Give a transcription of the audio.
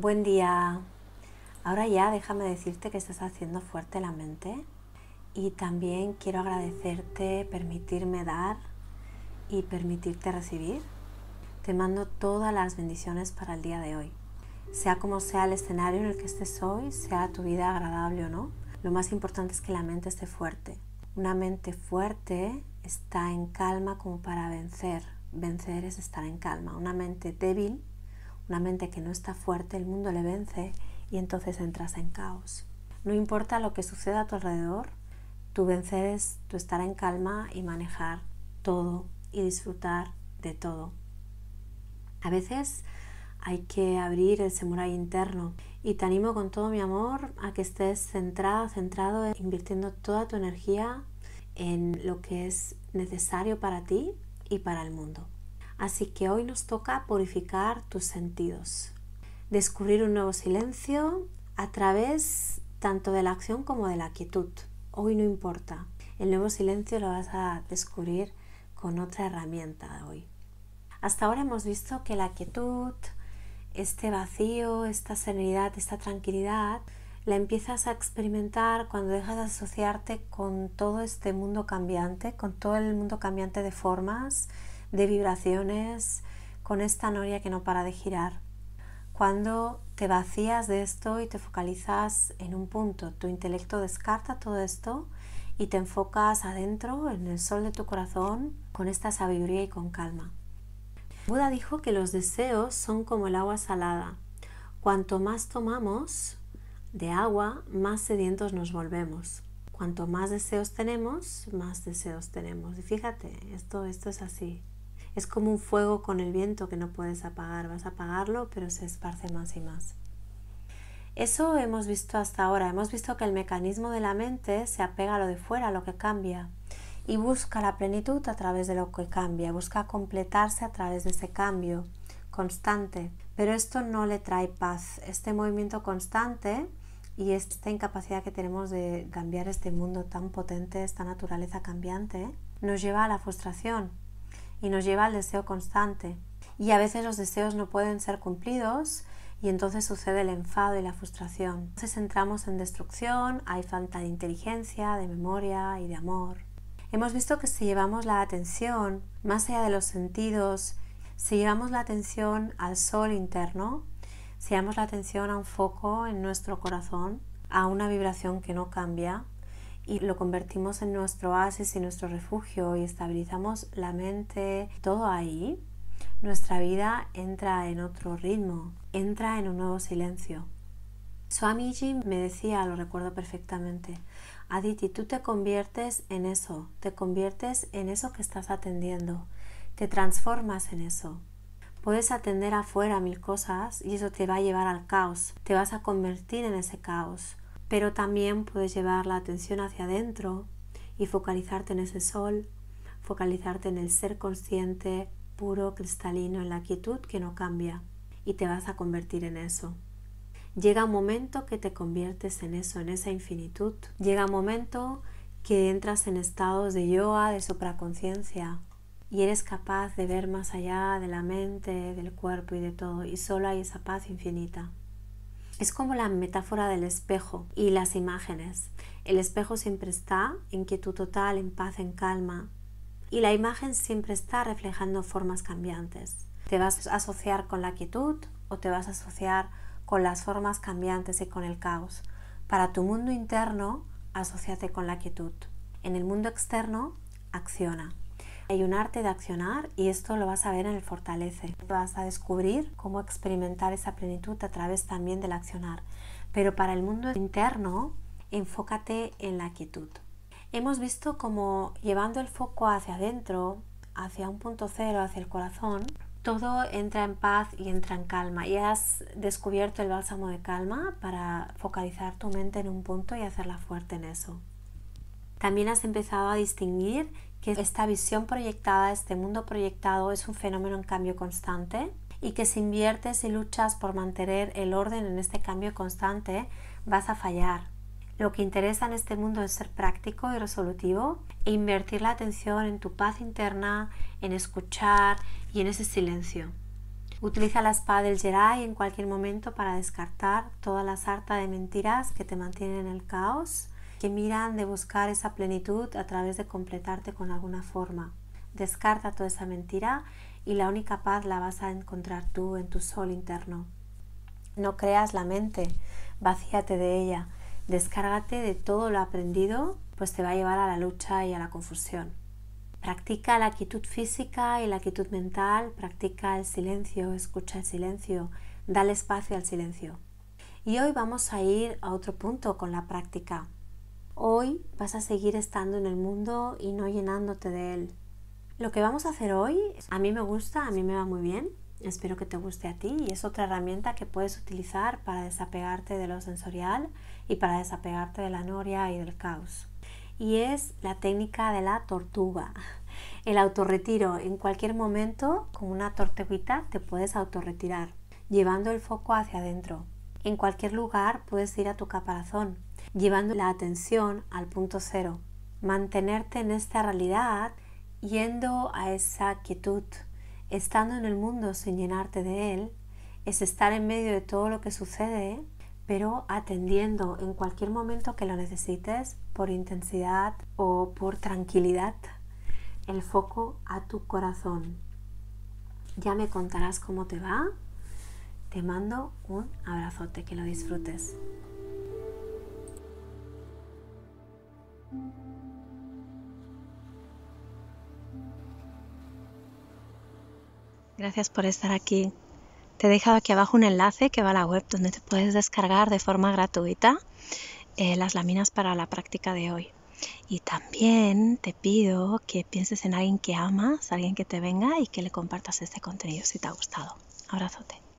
Buen día. Ahora ya déjame decirte que estás haciendo fuerte la mente y también quiero agradecerte permitirme dar y permitirte recibir. Te mando todas las bendiciones para el día de hoy. Sea como sea el escenario en el que estés hoy, sea tu vida agradable o no, lo más importante es que la mente esté fuerte. Una mente fuerte está en calma como para vencer. Vencer es estar en calma. Una mente débil, una mente que no está fuerte, el mundo le vence y entonces entras en caos. No importa lo que suceda a tu alrededor, tu vencer es tu estar en calma y manejar todo y disfrutar de todo. A veces hay que abrir el samurai interno y te animo con todo mi amor a que estés centrado, centrado, invirtiendo toda tu energía en lo que es necesario para ti y para el mundo. Así que hoy nos toca purificar tus sentidos, descubrir un nuevo silencio a través tanto de la acción como de la quietud. Hoy no importa, el nuevo silencio lo vas a descubrir con otra herramienta hoy. Hasta ahora hemos visto que la quietud, este vacío, esta serenidad, esta tranquilidad, la empiezas a experimentar cuando dejas de asociarte con todo este mundo cambiante, con todo el mundo cambiante de formas, de vibraciones, con esta noria que no para de girar. Cuando te vacías de esto y te focalizas en un punto, tu intelecto descarta todo esto y te enfocas adentro, en el sol de tu corazón, con esta sabiduría y con calma. Buda dijo que los deseos son como el agua salada. Cuanto más tomamos de agua, más sedientos nos volvemos. Cuanto más deseos tenemos, más deseos tenemos. Y fíjate, esto, esto es así. Es como un fuego con el viento que no puedes apagar. Vas a apagarlo, pero se esparce más y más. Eso hemos visto hasta ahora. Hemos visto que el mecanismo de la mente se apega a lo de fuera, a lo que cambia, y busca la plenitud a través de lo que cambia, busca completarse a través de ese cambio constante. Pero esto no le trae paz. Este movimiento constante y esta incapacidad que tenemos de cambiar este mundo tan potente, esta naturaleza cambiante, nos lleva a la frustración, y nos lleva al deseo constante. Y a veces los deseos no pueden ser cumplidos y entonces sucede el enfado y la frustración. Entonces entramos en destrucción, hay falta de inteligencia, de memoria y de amor. Hemos visto que si llevamos la atención más allá de los sentidos, si llevamos la atención al sol interno, si llevamos la atención a un foco en nuestro corazón, a una vibración que no cambia, y lo convertimos en nuestro oasis y nuestro refugio y estabilizamos la mente, todo ahí, nuestra vida entra en otro ritmo, entra en un nuevo silencio. Swamiji me decía, lo recuerdo perfectamente, Aditi, tú te conviertes en eso, te conviertes en eso que estás atendiendo, te transformas en eso. Puedes atender afuera mil cosas y eso te va a llevar al caos, te vas a convertir en ese caos pero también puedes llevar la atención hacia adentro y focalizarte en ese sol, focalizarte en el ser consciente, puro, cristalino, en la quietud que no cambia y te vas a convertir en eso. Llega un momento que te conviertes en eso, en esa infinitud. Llega un momento que entras en estados de yoga, de supraconciencia y eres capaz de ver más allá de la mente, del cuerpo y de todo y solo hay esa paz infinita. Es como la metáfora del espejo y las imágenes. El espejo siempre está en quietud total, en paz, en calma. Y la imagen siempre está reflejando formas cambiantes. ¿Te vas a asociar con la quietud o te vas a asociar con las formas cambiantes y con el caos? Para tu mundo interno, asociate con la quietud. En el mundo externo, acciona. Hay un arte de accionar y esto lo vas a ver en el fortalece. Vas a descubrir cómo experimentar esa plenitud a través también del accionar. Pero para el mundo interno, enfócate en la quietud. Hemos visto cómo llevando el foco hacia adentro, hacia un punto cero, hacia el corazón, todo entra en paz y entra en calma. Y has descubierto el bálsamo de calma para focalizar tu mente en un punto y hacerla fuerte en eso. También has empezado a distinguir que esta visión proyectada, este mundo proyectado es un fenómeno en cambio constante y que si inviertes y luchas por mantener el orden en este cambio constante, vas a fallar. Lo que interesa en este mundo es ser práctico y resolutivo e invertir la atención en tu paz interna, en escuchar y en ese silencio. Utiliza la espada del Jedi en cualquier momento para descartar toda la sarta de mentiras que te mantienen en el caos, que miran de buscar esa plenitud a través de completarte con alguna forma. Descarta toda esa mentira y la única paz la vas a encontrar tú en tu sol interno. No creas la mente, vacíate de ella, descárgate de todo lo aprendido, pues te va a llevar a la lucha y a la confusión. Practica la quietud física y la quietud mental, practica el silencio, escucha el silencio, dale espacio al silencio. Y hoy vamos a ir a otro punto con la práctica. Hoy vas a seguir estando en el mundo y no llenándote de él. Lo que vamos a hacer hoy, a mí me gusta, a mí me va muy bien, espero que te guste a ti y es otra herramienta que puedes utilizar para desapegarte de lo sensorial y para desapegarte de la noria y del caos. Y es la técnica de la tortuga. El autorretiro en cualquier momento, con una tortuguita, te puedes autorretirar, llevando el foco hacia adentro. En cualquier lugar puedes ir a tu caparazón, llevando la atención al punto cero. Mantenerte en esta realidad yendo a esa quietud, estando en el mundo sin llenarte de él, es estar en medio de todo lo que sucede, pero atendiendo en cualquier momento que lo necesites por intensidad o por tranquilidad el foco a tu corazón. Ya me contarás cómo te va. Te mando un abrazote, que lo disfrutes. Gracias por estar aquí. Te he dejado aquí abajo un enlace que va a la web donde te puedes descargar de forma gratuita eh, las láminas para la práctica de hoy. Y también te pido que pienses en alguien que amas, alguien que te venga y que le compartas este contenido si te ha gustado. Abrazote.